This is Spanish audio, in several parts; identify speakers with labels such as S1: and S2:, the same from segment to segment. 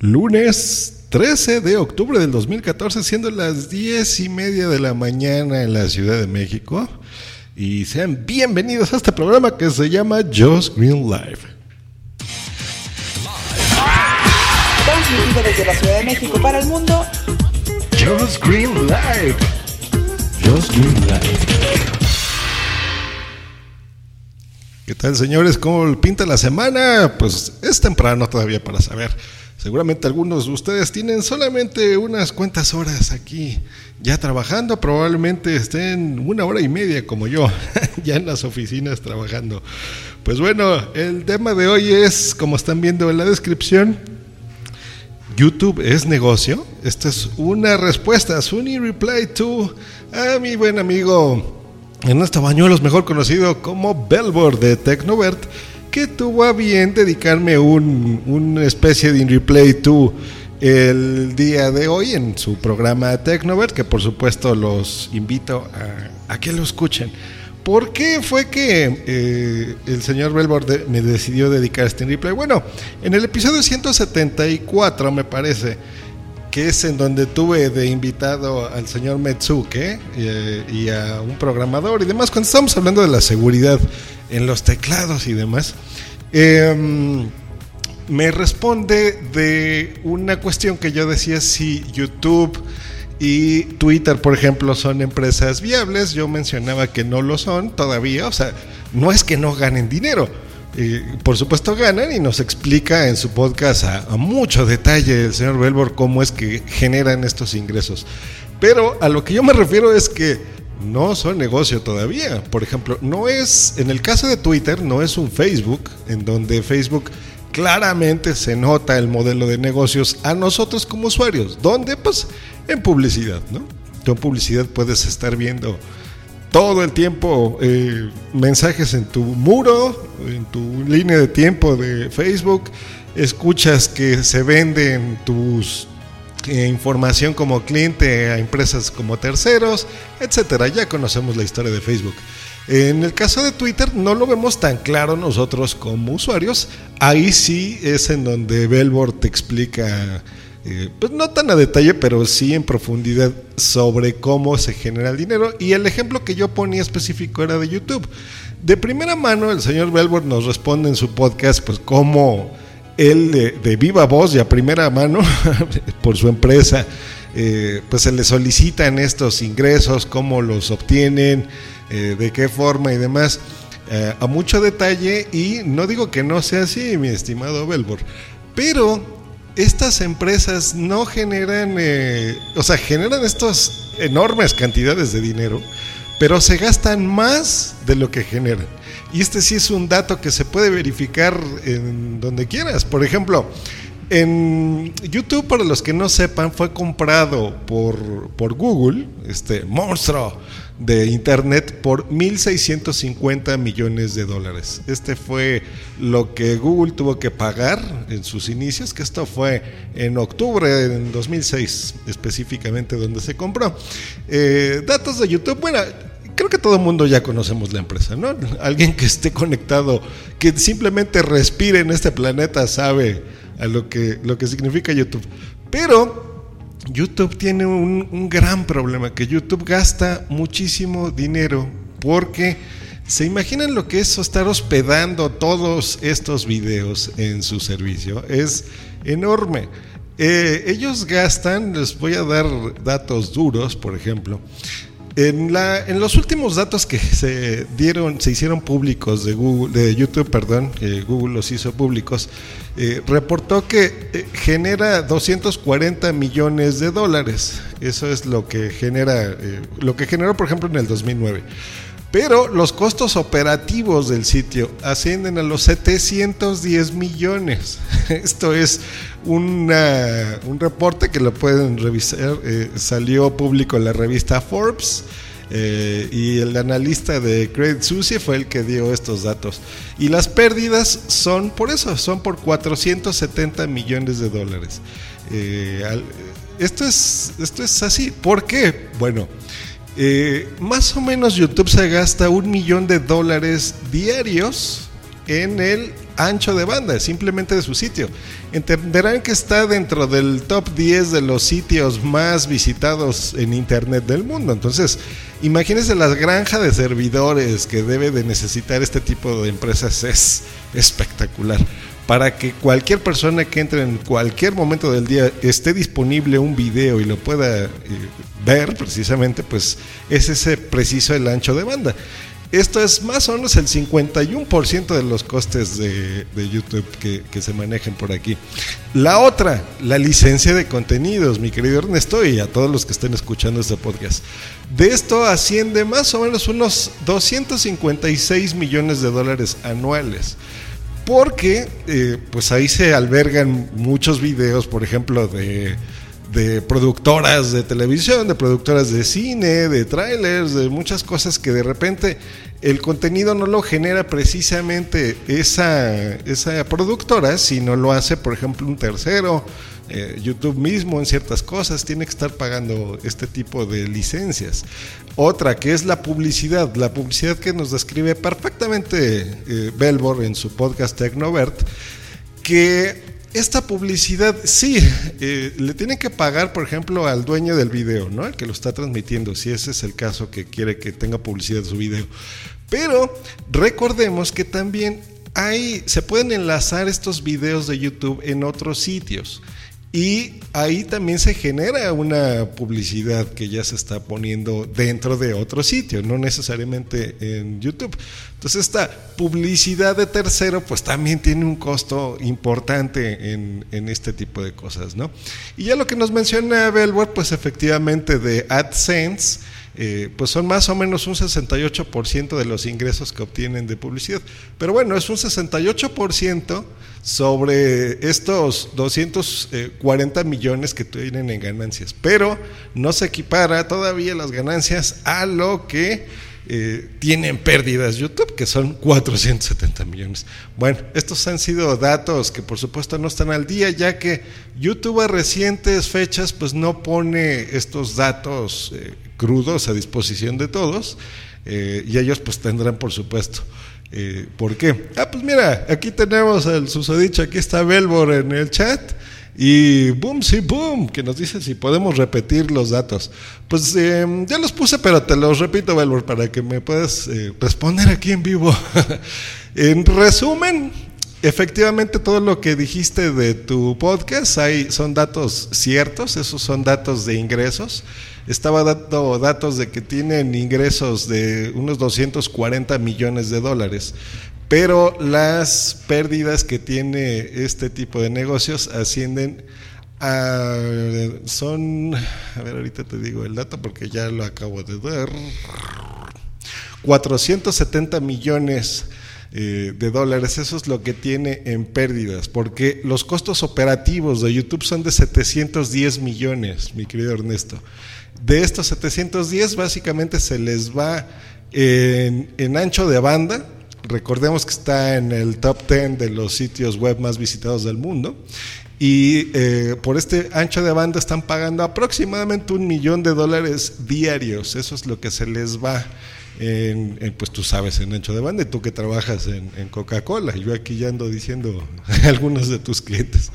S1: Lunes 13 de octubre del 2014, siendo las 10 y media de la mañana en la Ciudad de México. Y sean bienvenidos a este programa que se llama Just Green Live.
S2: Transmitido desde la Ciudad de México para el mundo.
S1: Just Green Live. Just Green Live. ¿Qué tal, señores? ¿Cómo pinta la semana? Pues es temprano todavía para saber. Seguramente algunos de ustedes tienen solamente unas cuantas horas aquí ya trabajando, probablemente estén una hora y media como yo, ya en las oficinas trabajando. Pues bueno, el tema de hoy es, como están viendo en la descripción, YouTube es negocio. Esta es una respuesta, Sunny Reply to a mi buen amigo Ernesto Bañuelos, mejor conocido como Belbor de Tecnovert que tuvo a bien dedicarme un, una especie de replay to el día de hoy en su programa Tecnovert, que por supuesto los invito a, a que lo escuchen. ¿Por qué fue que eh, el señor Belbord me decidió dedicar este replay? Bueno, en el episodio 174 me parece que es en donde tuve de invitado al señor Metsuke eh, y a un programador y demás, cuando estamos hablando de la seguridad en los teclados y demás, eh, me responde de una cuestión que yo decía si YouTube y Twitter, por ejemplo, son empresas viables. Yo mencionaba que no lo son todavía, o sea, no es que no ganen dinero. Por supuesto ganan y nos explica en su podcast a, a mucho detalle el señor Belbor cómo es que generan estos ingresos. Pero a lo que yo me refiero es que no son negocio todavía. Por ejemplo, no es, en el caso de Twitter, no es un Facebook, en donde Facebook claramente se nota el modelo de negocios a nosotros como usuarios. ¿Dónde? Pues en publicidad, ¿no? Tú en publicidad puedes estar viendo todo el tiempo eh, mensajes en tu muro, en tu línea de tiempo de Facebook, escuchas que se venden tus eh, información como cliente a empresas como terceros, etcétera. Ya conocemos la historia de Facebook. En el caso de Twitter no lo vemos tan claro nosotros como usuarios. Ahí sí es en donde Belbor te explica, eh, pues no tan a detalle, pero sí en profundidad sobre cómo se genera el dinero. Y el ejemplo que yo ponía específico era de YouTube. De primera mano, el señor Belbor nos responde en su podcast, pues cómo él de, viva voz y a primera mano, por su empresa, eh, pues se le solicitan estos ingresos, cómo los obtienen eh, de qué forma y demás, a mucho detalle y no digo que no sea así, mi estimado Belbor, pero estas empresas no generan, eh, o sea, generan estas enormes cantidades de dinero, pero se gastan más de lo que generan. Y este sí es un dato que se puede verificar en donde quieras. Por ejemplo, en YouTube, para los que no sepan, fue comprado por, por Google, este monstruo de Internet, por 1.650 millones de dólares. Este fue lo que Google tuvo que pagar en sus inicios, que esto fue en octubre de 2006, específicamente donde se compró. Eh, datos de YouTube, bueno, creo que todo el mundo ya conocemos la empresa, ¿no? Alguien que esté conectado, que simplemente respire en este planeta, sabe a lo que, lo que significa YouTube. Pero YouTube tiene un, un, gran problema, que YouTube gasta muchísimo dinero porque se imaginan lo que es estar hospedando todos estos videos en su servicio. Es enorme. Eh, ellos gastan, les voy a dar datos duros, por ejemplo. En, la, en, los últimos datos que se dieron, se hicieron públicos de Google, de YouTube, perdón, que Google los hizo públicos, eh, reportó que eh, genera 240 millones de dólares. Eso es lo que genera, eh, lo que generó, por ejemplo, en el 2009. Pero los costos operativos del sitio ascienden a los 710 millones. Esto es una, un reporte que lo pueden revisar. eh, salió público en la revista Forbes. eh, y el analista de Credit Suisse fue el que dio estos datos. Y las pérdidas son por eso, son por 470 millones de dólares. Eh, al- esto, es, esto es así. ¿Por qué? Bueno, eh, más o menos YouTube se gasta un millón de dólares diarios en el ancho de banda, simplemente de su sitio. Entenderán que está dentro del top 10 de los sitios más visitados en Internet del mundo. Entonces, imagínense la granja de servidores que debe de necesitar este tipo de empresas. Es espectacular. Para que cualquier persona que entre en cualquier momento del día esté disponible un video y lo pueda eh, ver precisamente, pues es ese preciso el ancho de banda. Esto es más o menos el 51% de los costes de, YouTube que, que se manejan por aquí. La otra, la licencia de contenidos, mi querido Ernesto, y a todos los que estén escuchando este podcast. De esto asciende más o menos unos 256 millones de dólares anuales porque eh, pues ahí se albergan muchos videos, por ejemplo, de, de productoras de televisión, de productoras de cine, de trailers, de muchas cosas que de repente el contenido no lo genera precisamente esa, esa productora, sino lo hace, por ejemplo, un tercero. eh, YouTube mismo en ciertas cosas tiene que estar pagando este tipo de licencias. Otra que es la publicidad, la publicidad que nos describe perfectamente eh, Belbor en su podcast Tecnovert, que esta publicidad sí eh, le tienen que pagar, por ejemplo, al dueño del video, ¿no? El que lo está transmitiendo, si ese es el caso que quiere que tenga publicidad su video. Pero recordemos que también hay, se pueden enlazar estos videos de YouTube en otros sitios. Y ahí también se genera una publicidad que ya se está poniendo dentro de otro sitio, no necesariamente en YouTube. Entonces esta publicidad de tercero pues también tiene un costo importante en, en este tipo de cosas, ¿no? Y ya lo que nos menciona Belward pues efectivamente de AdSense, eh, pues son más o menos un 68% de los ingresos que obtienen de publicidad. Pero bueno, es un 68% sobre estos 240 millones que tienen en ganancias. Pero no se equipara todavía las ganancias a lo que eh, tienen pérdidas YouTube, que son 470 millones. Bueno, estos han sido datos que por supuesto no están al día, ya que YouTube a recientes fechas pues no pone estos datos eh, crudos a disposición de todos, eh, y ellos pues tendrán por supuesto. ¿Por qué? Ah, pues mira, aquí tenemos el susodicho, aquí está Belbor en el chat. Y boom, sí, boom, que nos dice si podemos repetir los datos. Pues eh, ya los puse, pero te los repito, Belbor, para que me puedas eh, responder aquí en vivo. en resumen, efectivamente todo lo que dijiste de tu podcast hay, son datos ciertos, esos son datos de ingresos. Estaba dando datos de que tienen ingresos de unos 240 millones de dólares, pero las pérdidas que tiene este tipo de negocios ascienden a... son... A ver, ahorita te digo el dato porque ya lo acabo de ver. 470 millones eh, de dólares, eso es lo que tiene en pérdidas, porque los costos operativos de YouTube son de 710 millones, mi querido Ernesto. De estos 710 básicamente se les va en, en ancho de banda, recordemos que está en el top 10 de los sitios web más visitados del mundo, y eh, por este ancho de banda están pagando aproximadamente un millón de dólares diarios, eso es lo que se les va. Pues tú sabes en ancho de banda y tú que trabajas en, en Coca-Cola. Yo aquí ya ando diciendo a algunos de tus clientes.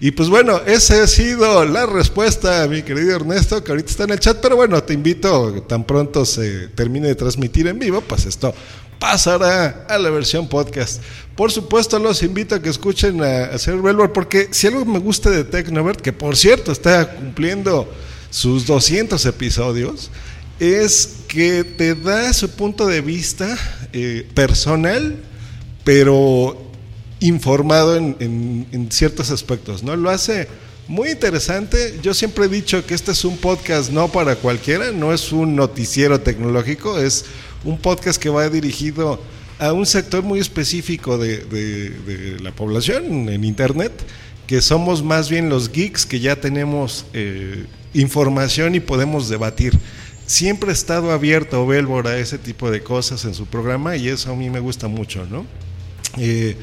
S1: Y pues bueno, esa ha sido la respuesta, mi querido Ernesto, que ahorita está en el chat, pero bueno, te invito, tan pronto se termine de transmitir en vivo, pues esto pasará a la versión podcast. Por supuesto, los invito a que escuchen a, a Sir Belvoir, porque si algo me gusta de Tecnovert, que por cierto está cumpliendo sus 200 episodios, es que te da su punto de vista eh, personal, pero informado en, en, ciertos aspectos, ¿no? Lo hace muy interesante. Yo siempre he dicho que este es un podcast no para cualquiera, no es un noticiero tecnológico, es un podcast que va dirigido a un sector muy específico de, la población en Internet, que somos más bien los geeks que ya tenemos eh, información y podemos debatir. Siempre ha estado abierto Belbor a ese tipo de cosas en su programa y eso a mí me gusta mucho, ¿no? Eh,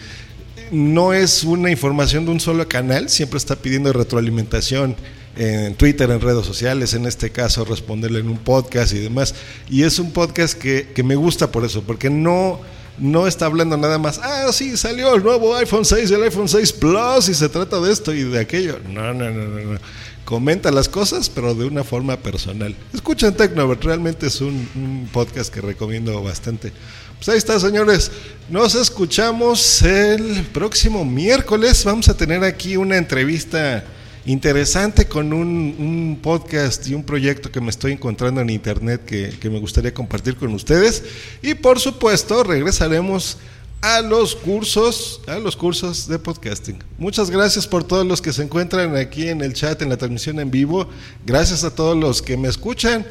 S1: no es una información de un solo canal, siempre está pidiendo retroalimentación en Twitter, en redes sociales, en este caso responderle en un podcast y demás. Y es un podcast que, que me gusta por eso, porque no, no está hablando nada más, ah, sí, salió el nuevo iPhone 6 y el iPhone 6 Plus y se trata de esto y de aquello. No, no, no, no. no. Comenta las cosas, pero de una forma personal. Escuchen Tecnovert, realmente es un, un podcast que recomiendo bastante. Pues ahí está, señores. Nos escuchamos el próximo miércoles. Vamos a tener aquí una entrevista interesante con un, un podcast y un proyecto que me estoy encontrando en internet que, que me gustaría compartir con ustedes. Y por supuesto, regresaremos a los cursos, a los cursos de podcasting. Muchas gracias por todos los que se encuentran aquí en el chat, en la transmisión en vivo. Gracias a todos los que me escuchan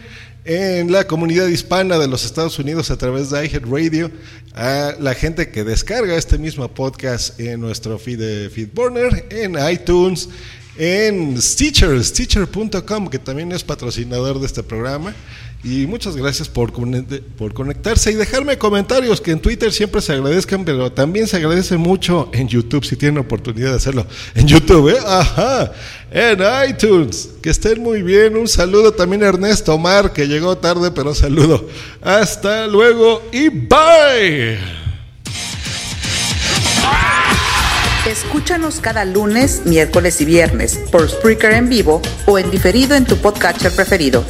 S1: en la comunidad hispana de los Estados Unidos a través de iHeartRadio, a la gente que descarga este mismo podcast en nuestro feed de Feedburner, en iTunes, en Stitcher, Stitcher.com, que también es patrocinador de este programa. Y muchas gracias por, por conectarse y dejarme comentarios que en Twitter siempre se agradezcan, pero también se agradece mucho en YouTube si tienen oportunidad de hacerlo. En YouTube, ¿eh? Ajá. En iTunes. Que estén muy bien. Un saludo también a Ernesto Omar, que llegó tarde, pero saludo. Hasta luego y bye.
S2: Escúchanos cada lunes, miércoles y viernes por Spreaker en vivo o en diferido en tu podcatcher preferido.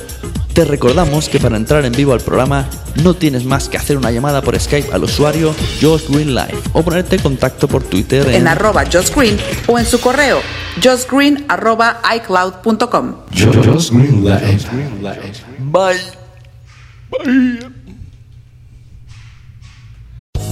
S3: Te recordamos que para entrar en vivo al programa no tienes más que hacer una llamada por Skype al usuario Josh Green Live o ponerte en contacto por Twitter en,
S2: En arroba Josh Green o en su correo joshgreen arroba icloud.com.
S3: Bye.